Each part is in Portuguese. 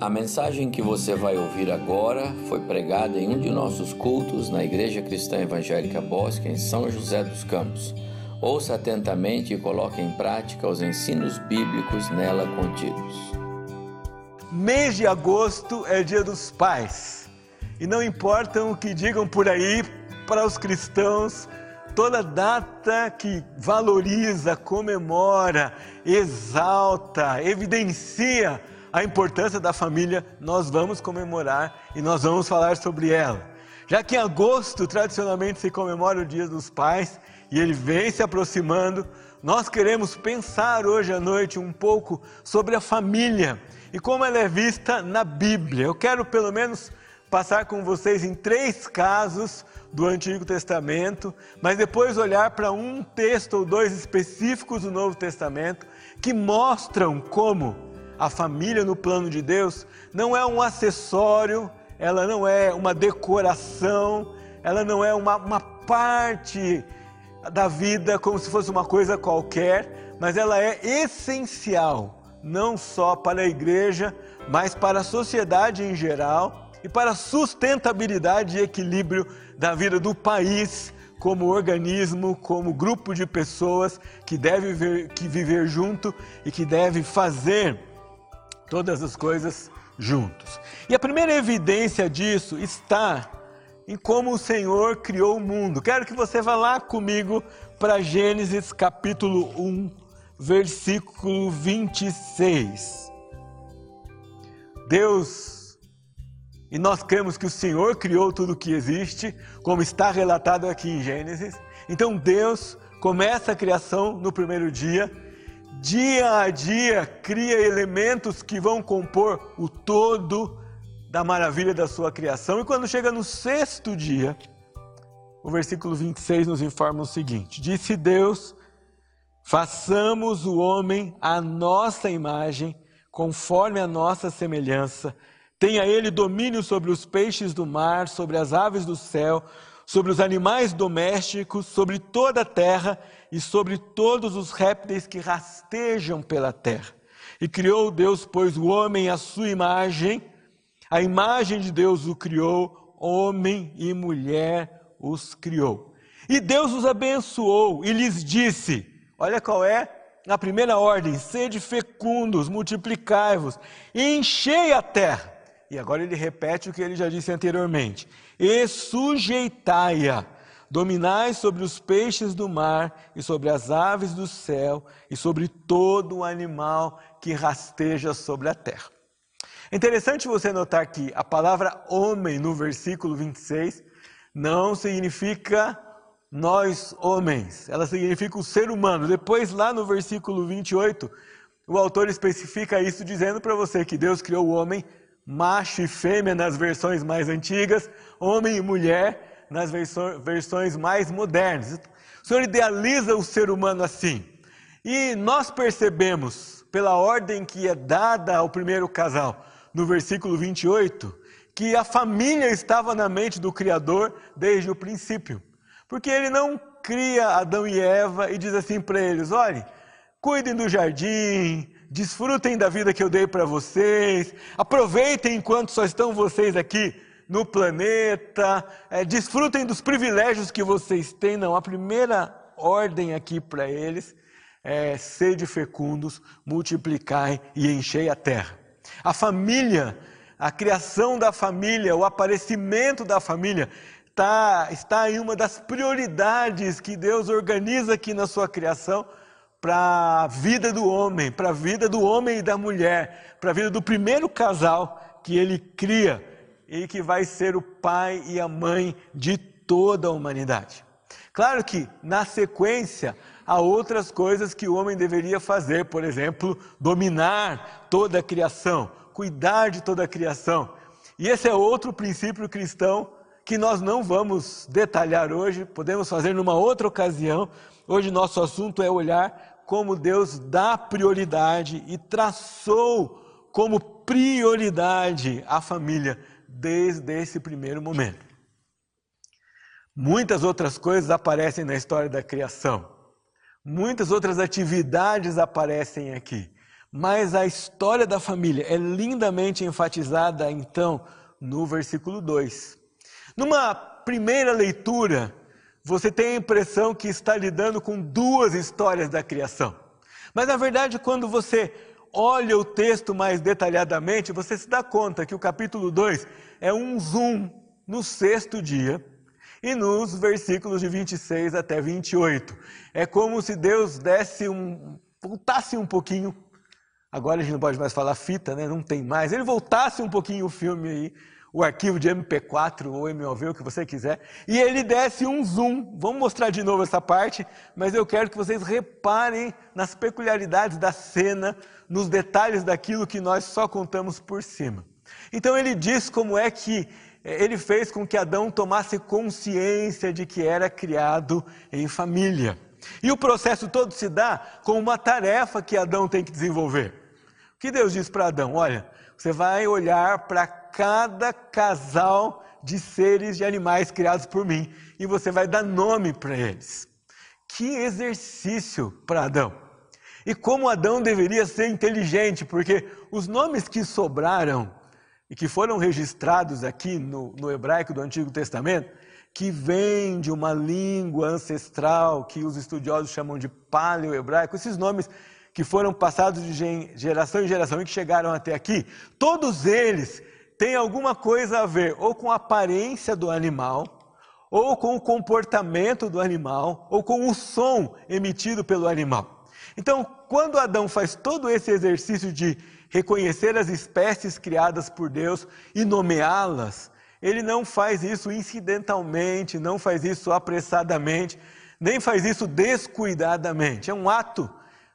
A mensagem que você vai ouvir agora foi pregada em um de nossos cultos na Igreja Cristã Evangélica Bosque, em São José dos Campos. Ouça atentamente e coloque em prática os ensinos bíblicos nela contidos. Mês de agosto é dia dos pais. E não importa o que digam por aí, para os cristãos, toda data que valoriza, comemora, exalta, evidencia a importância da família, nós vamos comemorar e nós vamos falar sobre ela. Já que em agosto tradicionalmente se comemora o Dia dos Pais e ele vem se aproximando, nós queremos pensar hoje à noite um pouco sobre a família e como ela é vista na Bíblia. Eu quero pelo menos passar com vocês em três casos do Antigo Testamento, mas depois olhar para um texto ou dois específicos do Novo Testamento que mostram como a família no plano de Deus não é um acessório, ela não é uma decoração, ela não é uma, uma parte da vida como se fosse uma coisa qualquer, mas ela é essencial, não só para a igreja, mas para a sociedade em geral e para a sustentabilidade e equilíbrio da vida do país como organismo, como grupo de pessoas que deve viver, que viver junto e que deve fazer todas as coisas juntos. E a primeira evidência disso está em como o Senhor criou o mundo. Quero que você vá lá comigo para Gênesis capítulo 1, versículo 26. Deus, e nós cremos que o Senhor criou tudo o que existe, como está relatado aqui em Gênesis. Então Deus começa a criação no primeiro dia dia a dia cria elementos que vão compor o todo da maravilha da sua criação. E quando chega no sexto dia, o versículo 26 nos informa o seguinte: Disse Deus: Façamos o homem à nossa imagem, conforme a nossa semelhança. Tenha ele domínio sobre os peixes do mar, sobre as aves do céu, sobre os animais domésticos, sobre toda a terra e sobre todos os répteis que rastejam pela terra. E criou Deus, pois, o homem à sua imagem, a imagem de Deus o criou, homem e mulher os criou. E Deus os abençoou e lhes disse: olha qual é a primeira ordem: sede fecundos, multiplicai-vos, enchei a terra. E agora ele repete o que ele já disse anteriormente: e sujeitai-a. Dominai sobre os peixes do mar e sobre as aves do céu e sobre todo o animal que rasteja sobre a terra. É interessante você notar que a palavra homem no versículo 26 não significa nós homens, ela significa o ser humano. Depois, lá no versículo 28, o autor especifica isso dizendo para você que Deus criou o homem macho e fêmea nas versões mais antigas, homem e mulher nas versões mais modernas. O Senhor idealiza o ser humano assim. E nós percebemos, pela ordem que é dada ao primeiro casal, no versículo 28, que a família estava na mente do Criador desde o princípio. Porque ele não cria Adão e Eva e diz assim para eles: olhe, cuidem do jardim, desfrutem da vida que eu dei para vocês, aproveitem enquanto só estão vocês aqui no planeta, é, desfrutem dos privilégios que vocês têm. Não, a primeira ordem aqui para eles é sede fecundos, multiplicai e enchei a terra. A família, a criação da família, o aparecimento da família tá, está em uma das prioridades que Deus organiza aqui na sua criação para a vida do homem, para a vida do homem e da mulher, para a vida do primeiro casal que ele cria e que vai ser o pai e a mãe de toda a humanidade. Claro que, na sequência, há outras coisas que o homem deveria fazer, por exemplo, dominar toda a criação, cuidar de toda a criação. E esse é outro princípio cristão que nós não vamos detalhar hoje, podemos fazer numa outra ocasião. Hoje nosso assunto é olhar como Deus dá prioridade e traçou como prioridade a família desde esse primeiro momento. Muitas outras coisas aparecem na história da criação. Muitas outras atividades aparecem aqui. Mas a história da família é lindamente enfatizada, então, no versículo 2. Numa primeira leitura, você tem a impressão que está lidando com duas histórias da criação. Mas, na verdade, quando você olha o texto mais detalhadamente, você se dá conta que o capítulo 2 é um zoom no sexto dia e nos versículos de 26 até 28. É como se Deus desse um. voltasse um pouquinho. Agora a gente não pode mais falar fita, né? Não tem mais. Ele voltasse um pouquinho o filme aí, o arquivo de MP4 ou MOV, o que você quiser, e ele desse um zoom. Vamos mostrar de novo essa parte, mas eu quero que vocês reparem nas peculiaridades da cena, nos detalhes daquilo que nós só contamos por cima. Então ele diz como é que ele fez com que Adão tomasse consciência de que era criado em família. E o processo todo se dá com uma tarefa que Adão tem que desenvolver. O que Deus diz para Adão? Olha, você vai olhar para cada casal de seres, de animais criados por mim, e você vai dar nome para eles. Que exercício para Adão! E como Adão deveria ser inteligente, porque os nomes que sobraram e que foram registrados aqui no, no hebraico do Antigo Testamento, que vem de uma língua ancestral que os estudiosos chamam de paleo-hebraico, esses nomes que foram passados de geração em geração e que chegaram até aqui, todos eles têm alguma coisa a ver ou com a aparência do animal, ou com o comportamento do animal, ou com o som emitido pelo animal. Então, quando Adão faz todo esse exercício de reconhecer as espécies criadas por Deus e nomeá-las, ele não faz isso incidentalmente, não faz isso apressadamente, nem faz isso descuidadamente. É um ato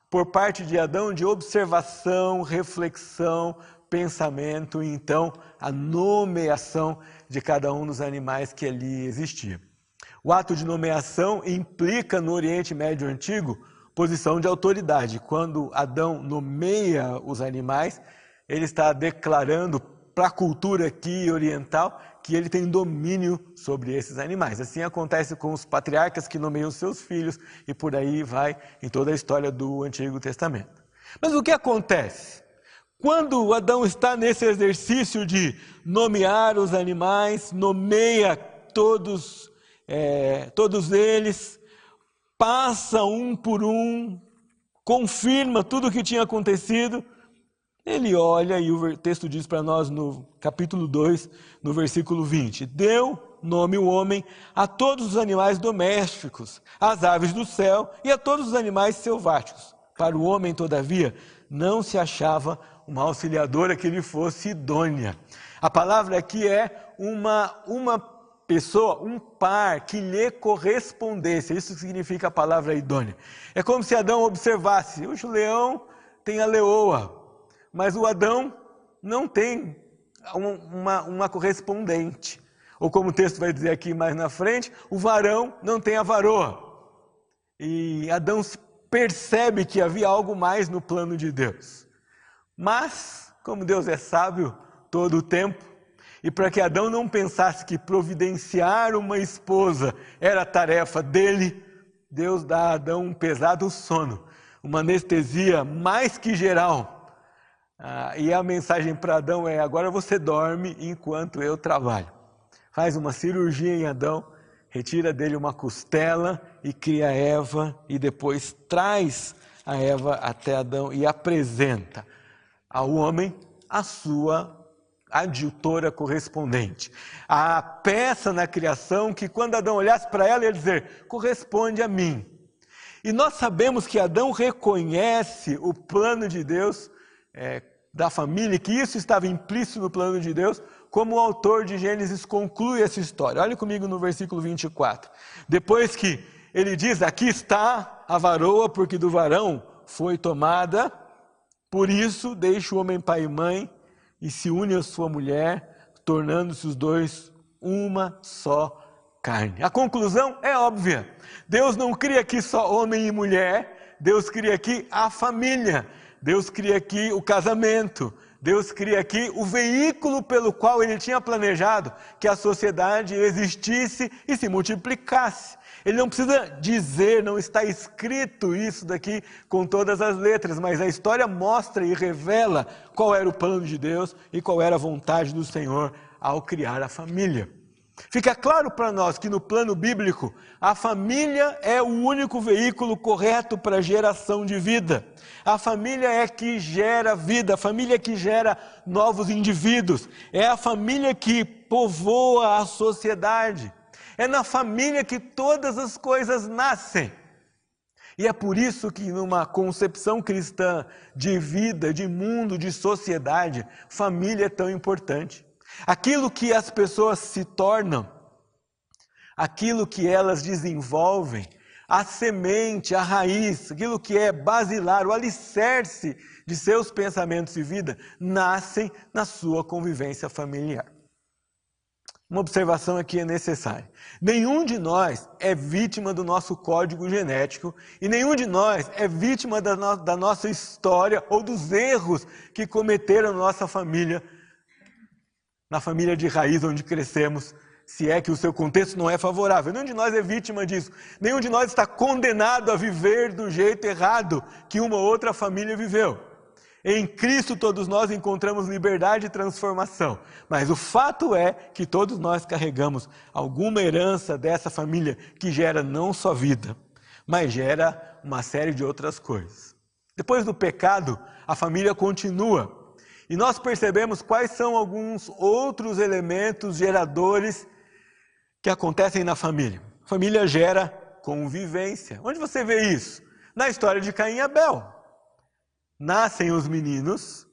por parte de Adão de observação, reflexão, pensamento e então a nomeação de cada um dos animais que ali existia. O ato de nomeação implica no Oriente Médio Antigo posição de autoridade. Quando Adão nomeia os animais, ele está declarando para a cultura aqui oriental que ele tem domínio sobre esses animais. Assim acontece com os patriarcas que nomeiam seus filhos e por aí vai em toda a história do Antigo Testamento. Mas o que acontece? Quando Adão está nesse exercício de nomear os animais, nomeia todos, é, todos eles, passa um por um, confirma tudo o que tinha acontecido. Ele olha e o texto diz para nós no capítulo 2, no versículo 20: Deu nome o homem a todos os animais domésticos, às aves do céu e a todos os animais selváticos. Para o homem, todavia, não se achava uma auxiliadora que lhe fosse idônea. A palavra aqui é uma, uma pessoa, um par que lhe correspondesse. Isso significa a palavra idônea. É como se Adão observasse: o leão tem a leoa, mas o Adão não tem uma, uma correspondente. Ou como o texto vai dizer aqui mais na frente, o varão não tem a varoa. E Adão percebe que havia algo mais no plano de Deus. Mas, como Deus é sábio todo o tempo, e para que Adão não pensasse que providenciar uma esposa era tarefa dele, Deus dá a Adão um pesado sono, uma anestesia mais que geral. Ah, e a mensagem para Adão é: agora você dorme enquanto eu trabalho. Faz uma cirurgia em Adão, retira dele uma costela e cria Eva, e depois traz a Eva até Adão e apresenta ao homem a sua adjutora correspondente. A peça na criação que, quando Adão olhasse para ela, ia dizer: corresponde a mim. E nós sabemos que Adão reconhece o plano de Deus é, da família, que isso estava implícito no plano de Deus, como o autor de Gênesis conclui essa história. Olhe comigo no versículo 24. Depois que ele diz: Aqui está a varoa, porque do varão foi tomada, por isso deixa o homem pai e mãe e se une à sua mulher, tornando-se os dois uma só carne. A conclusão é óbvia. Deus não cria aqui só homem e mulher, Deus cria aqui a família, Deus cria aqui o casamento, Deus cria aqui o veículo pelo qual ele tinha planejado que a sociedade existisse e se multiplicasse. Ele não precisa dizer, não está escrito isso daqui com todas as letras, mas a história mostra e revela qual era o plano de Deus e qual era a vontade do Senhor ao criar a família. Fica claro para nós que no plano bíblico, a família é o único veículo correto para geração de vida. A família é que gera vida, a família é que gera novos indivíduos, é a família que povoa a sociedade. É na família que todas as coisas nascem. E é por isso que, numa concepção cristã de vida, de mundo, de sociedade, família é tão importante. Aquilo que as pessoas se tornam, aquilo que elas desenvolvem, a semente, a raiz, aquilo que é basilar, o alicerce de seus pensamentos e vida, nascem na sua convivência familiar. Uma observação aqui é necessária. Nenhum de nós é vítima do nosso código genético e nenhum de nós é vítima da, no da nossa história ou dos erros que cometeram nossa família, na família de raiz onde crescemos, se é que o seu contexto não é favorável. Nenhum de nós é vítima disso. Nenhum de nós está condenado a viver do jeito errado que uma outra família viveu. Em Cristo todos nós encontramos liberdade e transformação. Mas o fato é que todos nós carregamos alguma herança dessa família que gera não só vida, mas gera uma série de outras coisas. Depois do pecado, a família continua. E nós percebemos quais são alguns outros elementos geradores que acontecem na família. Família gera convivência. Onde você vê isso? Na história de Caim e Abel nascem os meninos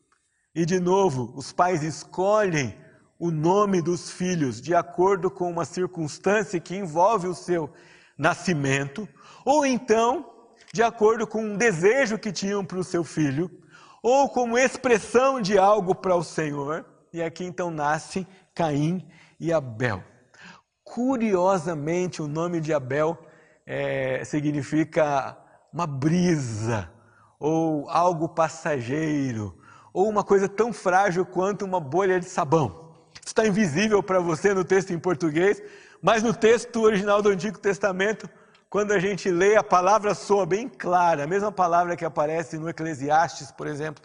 e, de novo, os pais escolhem o nome dos filhos de acordo com uma circunstância que envolve o seu nascimento, ou então, de acordo com um desejo que tinham para o seu filho, ou como expressão de algo para o Senhor. E aqui então nasce Caim e Abel. Curiosamente, o nome de Abel é, significa uma brisa, ou algo passageiro, ou uma coisa tão frágil quanto uma bolha de sabão. Está invisível para você no texto em português, mas no texto original do Antigo Testamento, quando a gente lê, a palavra soa bem clara, a mesma palavra que aparece no Eclesiastes, por exemplo,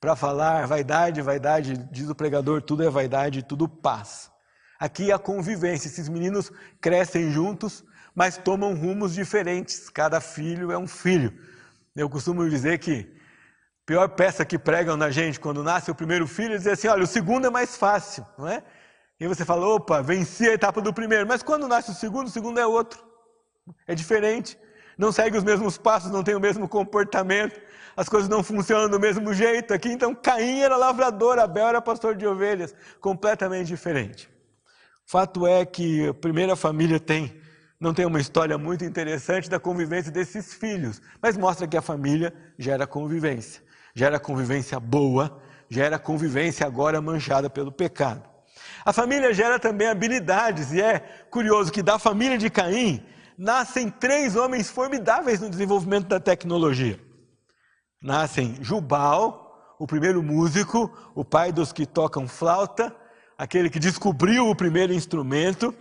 para falar vaidade, vaidade, diz o pregador, tudo é vaidade, tudo paz. Aqui a convivência, esses meninos crescem juntos, mas tomam rumos diferentes, cada filho é um filho. Eu costumo dizer que a pior peça que pregam na gente quando nasce o primeiro filho é dizer assim: olha, o segundo é mais fácil, não é? E você fala, opa, venci a etapa do primeiro. Mas quando nasce o segundo, o segundo é outro. É diferente. Não segue os mesmos passos, não tem o mesmo comportamento, as coisas não funcionam do mesmo jeito. Aqui, então, Caim era lavrador, Abel era pastor de ovelhas, completamente diferente. Fato é que a primeira família tem não tem uma história muito interessante da convivência desses filhos, mas mostra que a família gera convivência, gera convivência boa, gera convivência agora manchada pelo pecado. A família gera também habilidades, e é curioso que da família de Caim nascem três homens formidáveis no desenvolvimento da tecnologia. Nascem Jubal, o primeiro músico, o pai dos que tocam flauta, aquele que descobriu o primeiro instrumento,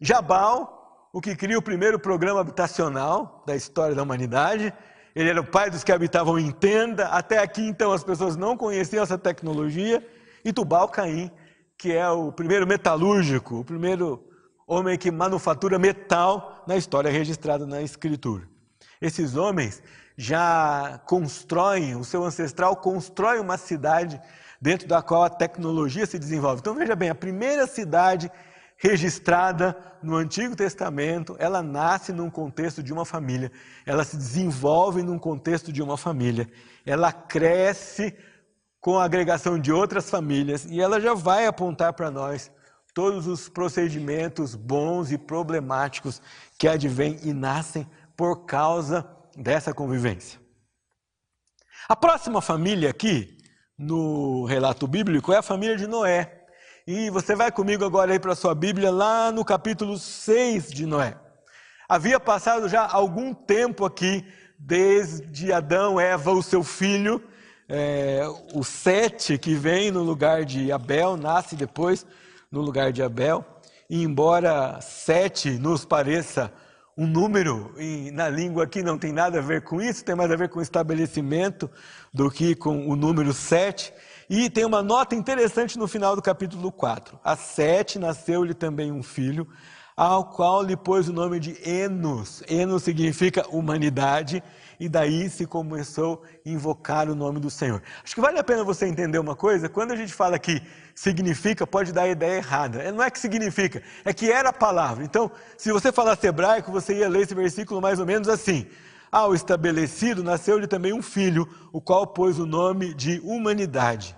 Jabal, o que cria o primeiro programa habitacional da história da humanidade. Ele era o pai dos que habitavam em tenda. Até aqui, então, as pessoas não conheciam essa tecnologia. E Tubal Caim, que é o primeiro metalúrgico, o primeiro homem que manufatura metal na história registrada na Escritura. Esses homens já constroem, o seu ancestral constrói uma cidade dentro da qual a tecnologia se desenvolve. Então veja bem, a primeira cidade registrada no Antigo Testamento, ela nasce num contexto de uma família, ela se desenvolve num contexto de uma família, ela cresce com a agregação de outras famílias e ela já vai apontar para nós todos os procedimentos bons e problemáticos que advêm e nascem por causa dessa convivência. A próxima família aqui, no relato bíblico, é a família de Noé. E você vai comigo agora aí para a sua Bíblia, lá no capítulo 6 de Noé. Havia passado já algum tempo aqui, desde Adão, Eva, o seu filho, É, o Sete, que vem no lugar de Abel, nasce depois no lugar de Abel. E embora Sete nos pareça um número, e na língua aqui não tem nada a ver com isso, tem mais a ver com estabelecimento do que com o número sete. E tem uma nota interessante no final do capítulo 4. A Sete nasceu-lhe também um filho, ao qual lhe pôs o nome de Enos. Enos significa humanidade, e daí se começou a invocar o nome do Senhor. Acho que vale a pena você entender uma coisa, quando a gente fala que significa, pode dar a ideia errada. Não é que significa, é que era a palavra. Então, se você falasse hebraico, você ia ler esse versículo mais ou menos assim. Ao estabelecido nasceu-lhe também um filho, o qual pôs o nome de humanidade.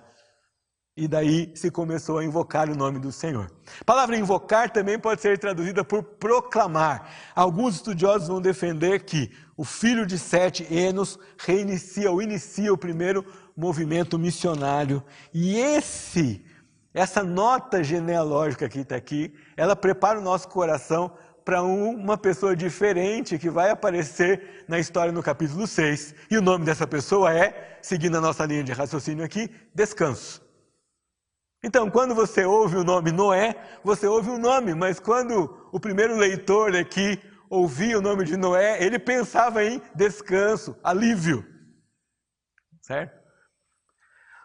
E daí se começou a invocar o nome do Senhor. A palavra invocar também pode ser traduzida por proclamar. Alguns estudiosos vão defender que o filho de Sete, Enos, reinicia ou inicia o primeiro movimento missionário. E esse, essa nota genealógica que está aqui, ela prepara o nosso coração para uma pessoa diferente que vai aparecer na história no capítulo 6. E o nome dessa pessoa é, seguindo a nossa linha de raciocínio aqui, descanso. Então, quando você ouve o nome Noé, você ouve o nome, mas quando o primeiro leitor aqui ouvia o nome de Noé, ele pensava em descanso, alívio. Certo?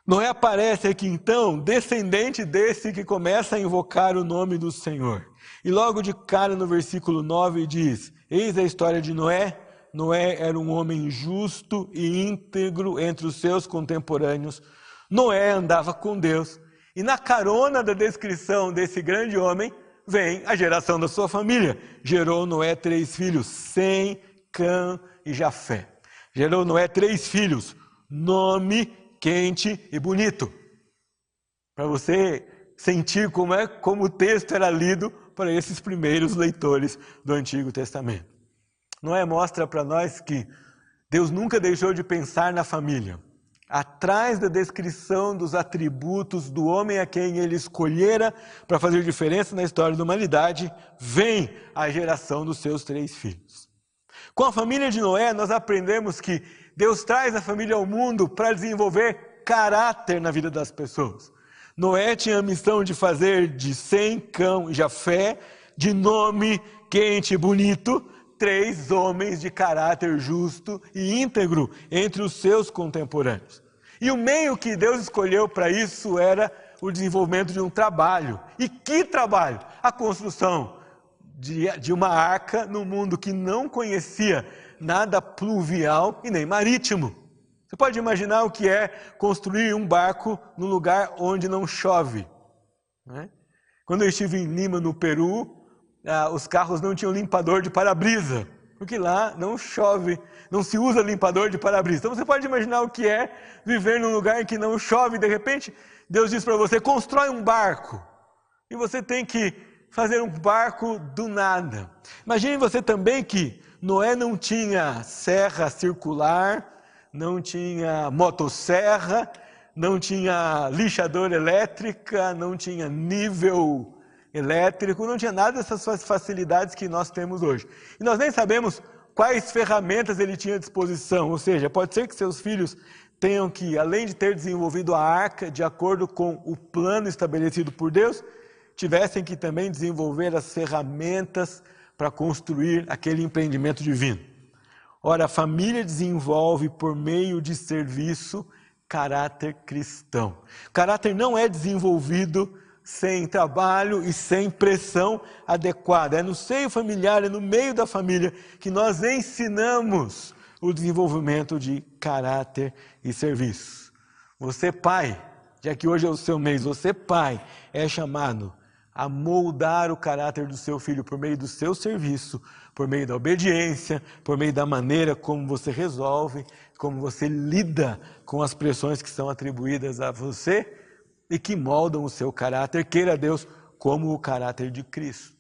Noé aparece aqui então, descendente desse que começa a invocar o nome do Senhor. E logo de cara no versículo 9 diz: Eis a história de Noé. Noé era um homem justo e íntegro entre os seus contemporâneos. Noé andava com Deus e na carona da descrição desse grande homem, vem a geração da sua família. Gerou Noé três filhos, Sem, Cã e Jafé. Gerou Noé três filhos, nome quente e bonito. Para você sentir como é como o texto era lido para esses primeiros leitores do Antigo Testamento. Noé mostra para nós que Deus nunca deixou de pensar na família. Atrás da descrição dos atributos do homem a quem ele escolhera para fazer diferença na história da humanidade, vem a geração dos seus três filhos. Com a família de Noé, nós aprendemos que Deus traz a família ao mundo para desenvolver caráter na vida das pessoas. Noé tinha a missão de fazer de Sem, Cão e Jafé, de nome quente e bonito, três homens de caráter justo e íntegro entre os seus contemporâneos. E o meio que Deus escolheu para isso era o desenvolvimento de um trabalho. E que trabalho? A construção de, de uma arca no mundo que não conhecia nada pluvial e nem marítimo. Você pode imaginar o que é construir um barco no lugar onde não chove. Né? Quando eu estive em Lima, no Peru, ah, os carros não tinham limpador de para-brisa, porque lá não chove, não se usa limpador de para-brisa. Então você pode imaginar o que é viver num lugar em que não chove, e de repente Deus diz para você: constrói um barco, e você tem que fazer um barco do nada. Imagine você também que Noé não tinha serra circular, não tinha motosserra, não tinha lixadora elétrica, não tinha nível elétrico, não tinha nada dessas facilidades que nós temos hoje. E nós nem sabemos quais ferramentas ele tinha à disposição, ou seja, pode ser que seus filhos tenham que, além de ter desenvolvido a arca de acordo com o plano estabelecido por Deus, tivessem que também desenvolver as ferramentas para construir aquele empreendimento divino. Ora, a família desenvolve por meio de serviço caráter cristão. Caráter não é desenvolvido sem trabalho e sem pressão adequada. É no seio familiar, é no meio da família que nós ensinamos o desenvolvimento de caráter e serviço. Você, pai, já que hoje é o seu mês, você, pai, é chamado a moldar o caráter do seu filho por meio do seu serviço, por meio da obediência, por meio da maneira como você resolve, como você lida com as pressões que são atribuídas a você e que moldam o seu caráter, queira Deus, como o caráter de Cristo.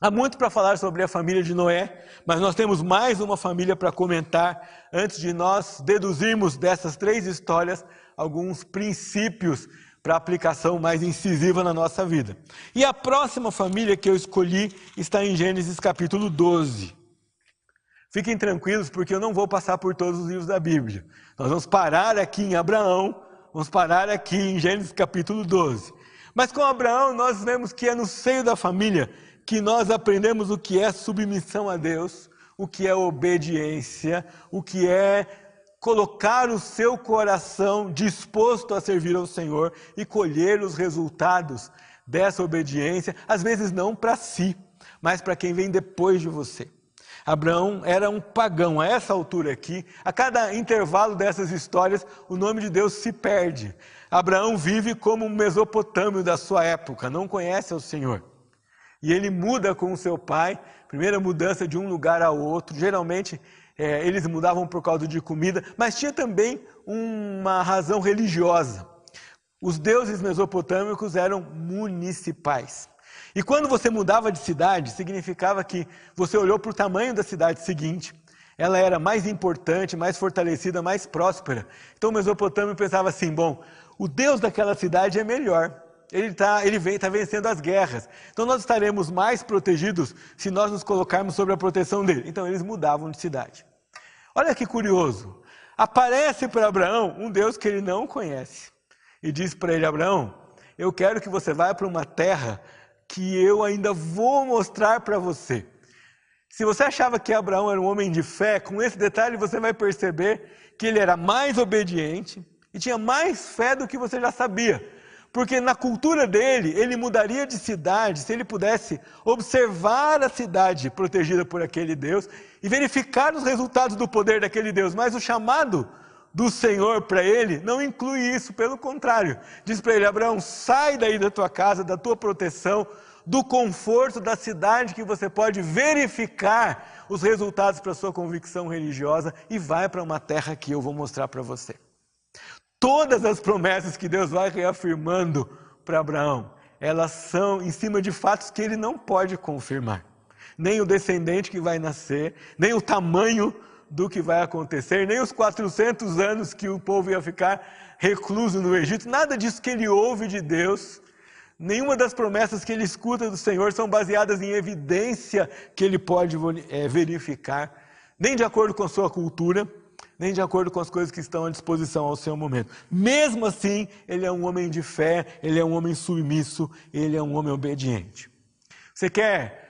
Há muito para falar sobre a família de Noé, mas nós temos mais uma família para comentar antes de nós deduzirmos dessas três histórias alguns princípios para aplicação mais incisiva na nossa vida. E a próxima família que eu escolhi está em Gênesis capítulo 12. Fiquem tranquilos, porque eu não vou passar por todos os livros da Bíblia. Nós vamos parar aqui em Abraão, vamos parar aqui em Gênesis capítulo 12. Mas com Abraão, nós vemos que é no seio da família que nós aprendemos o que é submissão a Deus, o que é obediência, o que é colocar o seu coração disposto a servir ao Senhor e colher os resultados dessa obediência, às vezes não para si, mas para quem vem depois de você. Abraão era um pagão. A essa altura aqui, a cada intervalo dessas histórias, o nome de Deus se perde. Abraão vive como um mesopotâmio da sua época, não conhece o Senhor. E ele muda com o seu pai, primeira mudança de um lugar ao outro. Geralmente é, eles mudavam por causa de comida, mas tinha também uma razão religiosa. Os deuses mesopotâmicos eram municipais. E quando você mudava de cidade, significava que você olhou para o tamanho da cidade seguinte, ela era mais importante, mais fortalecida, mais próspera. Então o Mesopotâmio pensava assim: bom, o Deus daquela cidade é melhor. Ele está ele vem, tá vencendo as guerras. Então nós estaremos mais protegidos se nós nos colocarmos sob a proteção dele. Então eles mudavam de cidade. Olha que curioso. Aparece para Abraão um Deus que ele não conhece. E diz para ele: Abraão, eu quero que você vá para uma terra que eu ainda vou mostrar para você. Se você achava que Abraão era um homem de fé, com esse detalhe você vai perceber que ele era mais obediente e tinha mais fé do que você já sabia. Porque na cultura dele, ele mudaria de cidade se ele pudesse observar a cidade protegida por aquele Deus e verificar os resultados do poder daquele Deus. Mas o chamado do Senhor para ele não inclui isso, pelo contrário. Diz para ele: Abraão, sai daí da tua casa, da tua proteção, do conforto da cidade que você pode verificar os resultados para sua convicção religiosa e vai para uma terra que eu vou mostrar para você. Todas as promessas que Deus vai reafirmando para Abraão, elas são em cima de fatos que ele não pode confirmar. Nem o descendente que vai nascer, nem o tamanho do que vai acontecer, nem os 400 anos que o povo ia ficar recluso no Egito, nada disso que ele ouve de Deus, nenhuma das promessas que ele escuta do Senhor são baseadas em evidência que ele pode é, verificar, nem de acordo com a sua cultura, nem de acordo com as coisas que estão à disposição ao seu momento. Mesmo assim, ele é um homem de fé, ele é um homem submisso, ele é um homem obediente. Você quer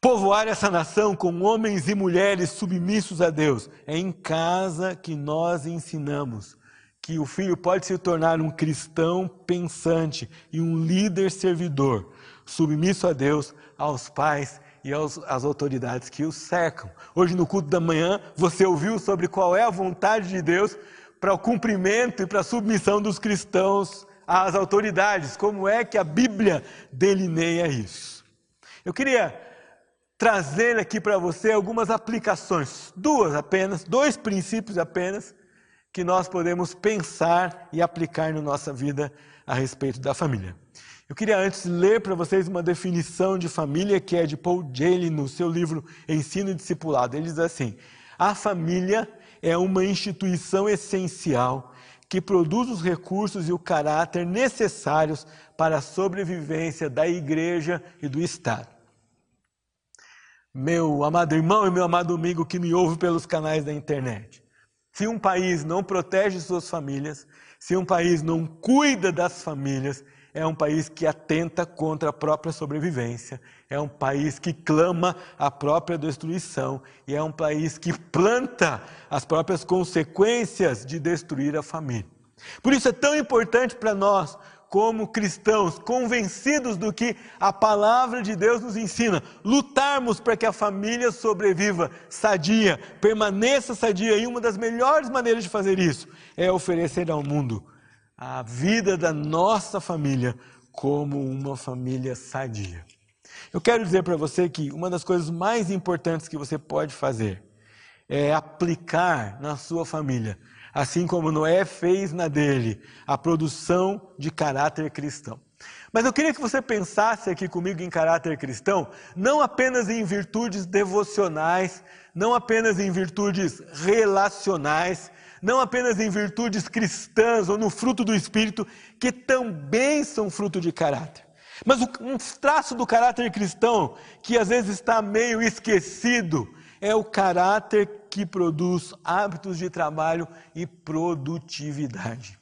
povoar essa nação com homens e mulheres submissos a Deus. É em casa que nós ensinamos que o filho pode se tornar um cristão pensante e um líder servidor, submisso a Deus, aos pais e aos, às autoridades que o cercam. Hoje, no culto da manhã, você ouviu sobre qual é a vontade de Deus para o cumprimento e para a submissão dos cristãos às autoridades, como é que a Bíblia delineia isso. Eu queria trazer aqui para você algumas aplicações, duas apenas, dois princípios apenas, que nós podemos pensar e aplicar na nossa vida a respeito da família. Eu queria antes ler para vocês uma definição de família que é de Paul Daly no seu livro Ensino e Discipulado. Ele diz assim: a família é uma instituição essencial que produz os recursos e o caráter necessários para a sobrevivência da igreja e do Estado meu amado irmão e meu amado amigo que me ouve pelos canais da internet. Se um país não protege suas famílias, se um país não cuida das famílias, é um país que atenta contra a própria sobrevivência, é um país que clama a própria destruição e é um país que planta as próprias consequências de destruir a família. Por isso é tão importante para nós como cristãos, convencidos do que a palavra de Deus nos ensina, lutarmos para que a família sobreviva sadia, permaneça sadia, e uma das melhores maneiras de fazer isso é oferecer ao mundo a vida da nossa família como uma família sadia. Eu quero dizer para você que uma das coisas mais importantes que você pode fazer é aplicar na sua família assim como Noé fez na dele, a produção de caráter cristão. Mas eu queria que você pensasse aqui comigo em caráter cristão, não apenas em virtudes devocionais, não apenas em virtudes relacionais, não apenas em virtudes cristãs ou no fruto do Espírito, que também são fruto de caráter. Mas um traço do caráter cristão que às vezes está meio esquecido é o caráter que produz hábitos de trabalho e produtividade.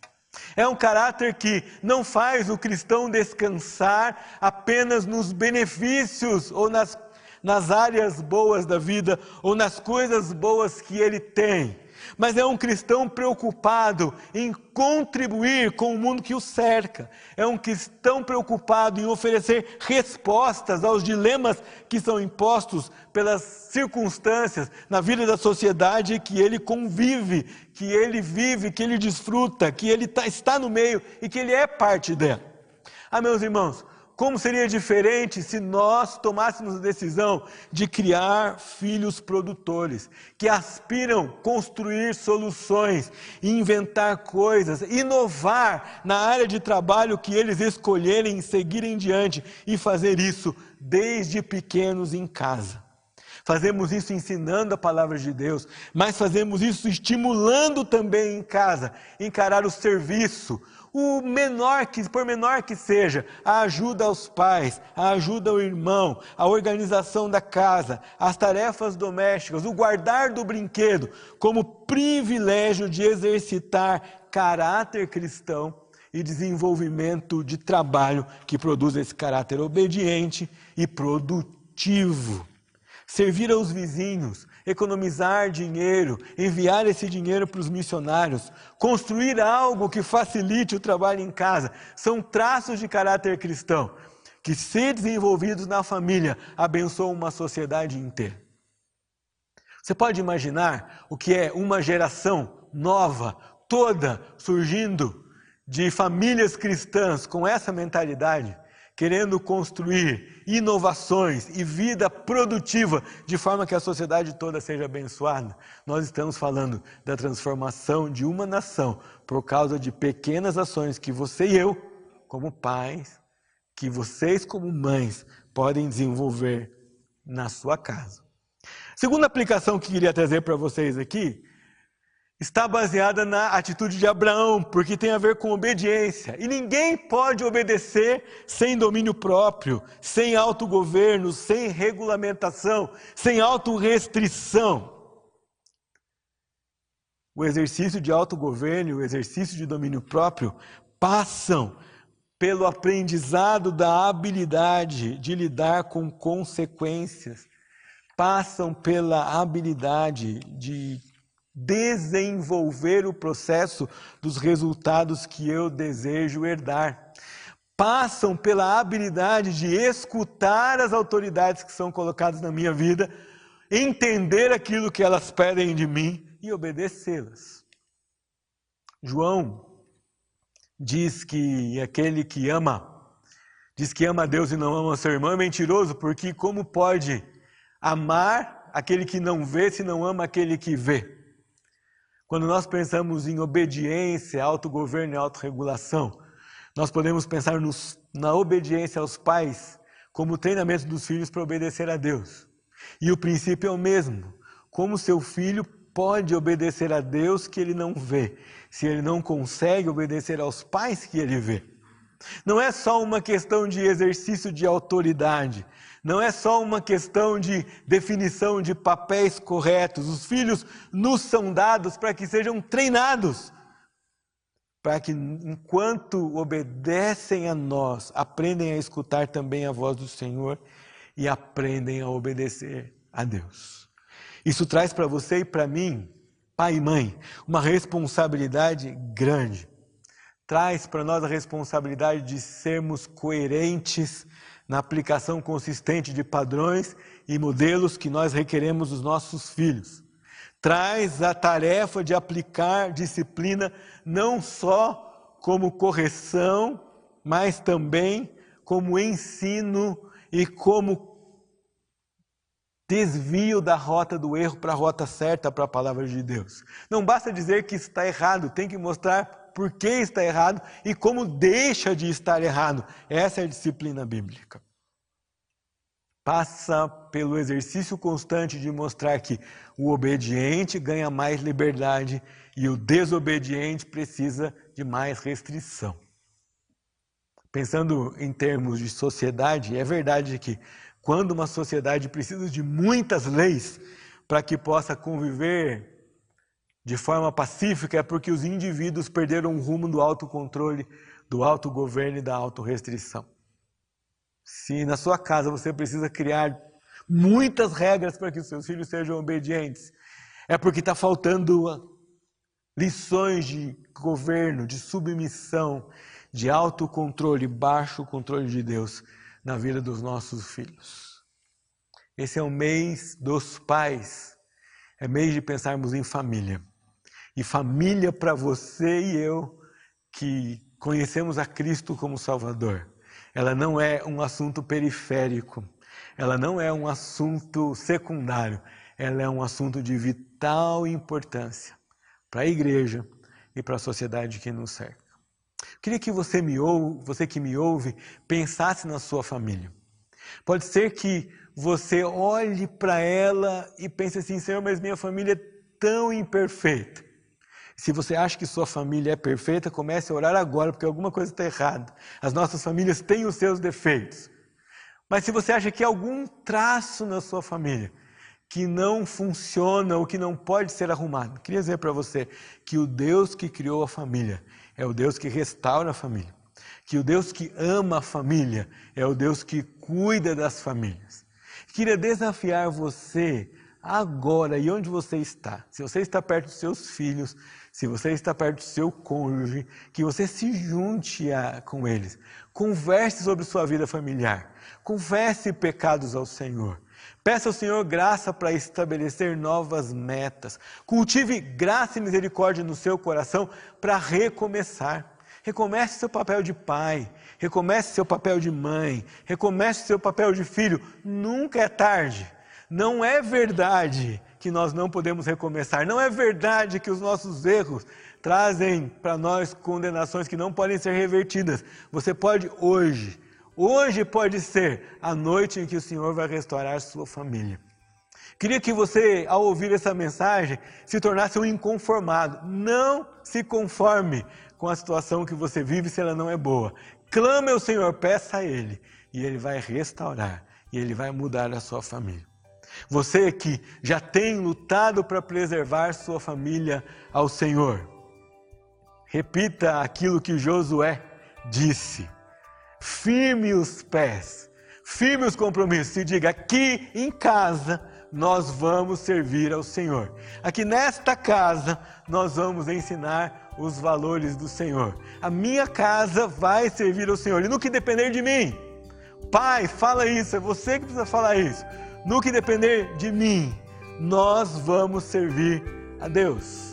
É um caráter que não faz o cristão descansar apenas nos benefícios ou nas, nas áreas boas da vida ou nas coisas boas que ele tem mas é um cristão preocupado em contribuir com o mundo que o cerca. É um cristão preocupado em oferecer respostas aos dilemas que são impostos pelas circunstâncias na vida da sociedade que ele convive, que ele vive, que ele desfruta, que ele tá, está no meio e que ele é parte dela. Ah, meus irmãos, como seria diferente se nós tomássemos a decisão de criar filhos produtores, que aspiram construir soluções, inventar coisas, inovar na área de trabalho que eles escolherem seguir em diante e fazer isso desde pequenos em casa. Fazemos isso ensinando a palavra de Deus, mas fazemos isso estimulando também em casa, encarar o serviço, o menor que, por menor que seja, a ajuda aos pais, a ajuda ao irmão, a organização da casa, as tarefas domésticas, o guardar do brinquedo, como privilégio de exercitar caráter cristão e desenvolvimento de trabalho que produz esse caráter obediente e produtivo. Servir aos vizinhos, economizar dinheiro, enviar esse dinheiro para os missionários, construir algo que facilite o trabalho em casa, são traços de caráter cristão que, se desenvolvidos na família, abençoam uma sociedade inteira. Você pode imaginar o que é uma geração nova, toda surgindo de famílias cristãs com essa mentalidade? querendo construir inovações e vida produtiva de forma que a sociedade toda seja abençoada. Nós estamos falando da transformação de uma nação por causa de pequenas ações que você e eu, como pais, que vocês, como mães, podem desenvolver na sua casa. Segunda aplicação que queria trazer para vocês aqui está baseada na atitude de Abraão, porque tem a ver com obediência. E ninguém pode obedecer sem domínio próprio, sem autogoverno, sem regulamentação, sem autorrestrição. O exercício de autogoverno e o exercício de domínio próprio passam pelo aprendizado da habilidade de lidar com consequências, passam pela habilidade de desenvolver o processo dos resultados que eu desejo herdar. Passam pela habilidade de escutar as autoridades que são colocadas na minha vida, entender aquilo que elas pedem de mim e obedecê-las. João diz que aquele que ama, diz que ama a Deus e não ama seu irmão é mentiroso, porque como pode amar aquele que não vê se não ama aquele que vê? Quando nós pensamos em obediência, autogoverno e autorregulação, nós podemos pensar nos, na obediência aos pais como treinamento dos filhos para obedecer a Deus. E o princípio é o mesmo. Como seu filho pode obedecer a Deus que ele não vê, se ele não consegue obedecer aos pais que ele vê? Não é só uma questão de exercício de autoridade, não é só uma questão de definição de papéis corretos. Os filhos nos são dados para que sejam treinados, para que, enquanto obedecem a nós, aprendem a escutar também a voz do Senhor e aprendem a obedecer a Deus. Isso traz para você e para mim, pai e mãe, uma responsabilidade grande. Traz para nós a responsabilidade de sermos coerentes na aplicação consistente de padrões e modelos que nós requeremos dos nossos filhos. Traz a tarefa de aplicar disciplina não só como correção, mas também como ensino e como desvio da rota do erro para a rota certa para a palavra de Deus. Não basta dizer que está errado, tem que mostrar por que está errado e como deixa de estar errado. Essa é a disciplina bíblica. Passa pelo exercício constante de mostrar que o obediente ganha mais liberdade e o desobediente precisa de mais restrição. Pensando em termos de sociedade, é verdade que quando uma sociedade precisa de muitas leis para que possa conviver de forma pacífica é porque os indivíduos perderam o rumo do autocontrole, do autogoverno e da autorrestrição. Se na sua casa você precisa criar muitas regras para que os seus filhos sejam obedientes, é porque está faltando lições de governo, de submissão, de autocontrole, baixo controle de Deus na vida dos nossos filhos. Esse é o mês dos pais, é mês de pensarmos em família. E família para você e eu que conhecemos a Cristo como Salvador. Ela não é um assunto periférico, ela não é um assunto secundário, ela é um assunto de vital importância para a igreja e para a sociedade que nos cerca. Queria que você me ouve, você que me ouve, pensasse na sua família. Pode ser que você olhe para ela e pense assim, Senhor, mas minha família é tão imperfeita. Se você acha que sua família é perfeita, comece a orar agora, porque alguma coisa está errada. As nossas famílias têm os seus defeitos. Mas se você acha que há algum traço na sua família que não funciona ou que não pode ser arrumado, queria dizer para você que o Deus que criou a família é o Deus que restaura a família. Que o Deus que ama a família é o Deus que cuida das famílias. Queria desafiar você agora e onde você está. Se você está perto dos seus filhos, se você está perto do seu cônjuge, que você se junte a, com eles. Converse sobre sua vida familiar. Confesse pecados ao Senhor. Peça ao Senhor graça para estabelecer novas metas. Cultive graça e misericórdia no seu coração para recomeçar. Recomece seu papel de pai, recomece seu papel de mãe, recomece seu papel de filho. Nunca é tarde. Não é verdade que nós não podemos recomeçar. Não é verdade que os nossos erros trazem para nós condenações que não podem ser revertidas. Você pode hoje, hoje pode ser a noite em que o Senhor vai restaurar sua família. Queria que você, ao ouvir essa mensagem, se tornasse um inconformado. Não se conforme com a situação que você vive se ela não é boa. Clame ao Senhor, peça a Ele, e Ele vai restaurar, e Ele vai mudar a sua família. Você que já tem lutado para preservar sua família ao Senhor, repita aquilo que Josué disse. Firme os pés, firme os compromissos e diga: aqui em casa nós vamos servir ao Senhor. Aqui nesta casa nós vamos ensinar os valores do Senhor. A minha casa vai servir ao Senhor. E no que depender de mim, Pai, fala isso, é você que precisa falar isso no que depender de mim, nós vamos servir a Deus.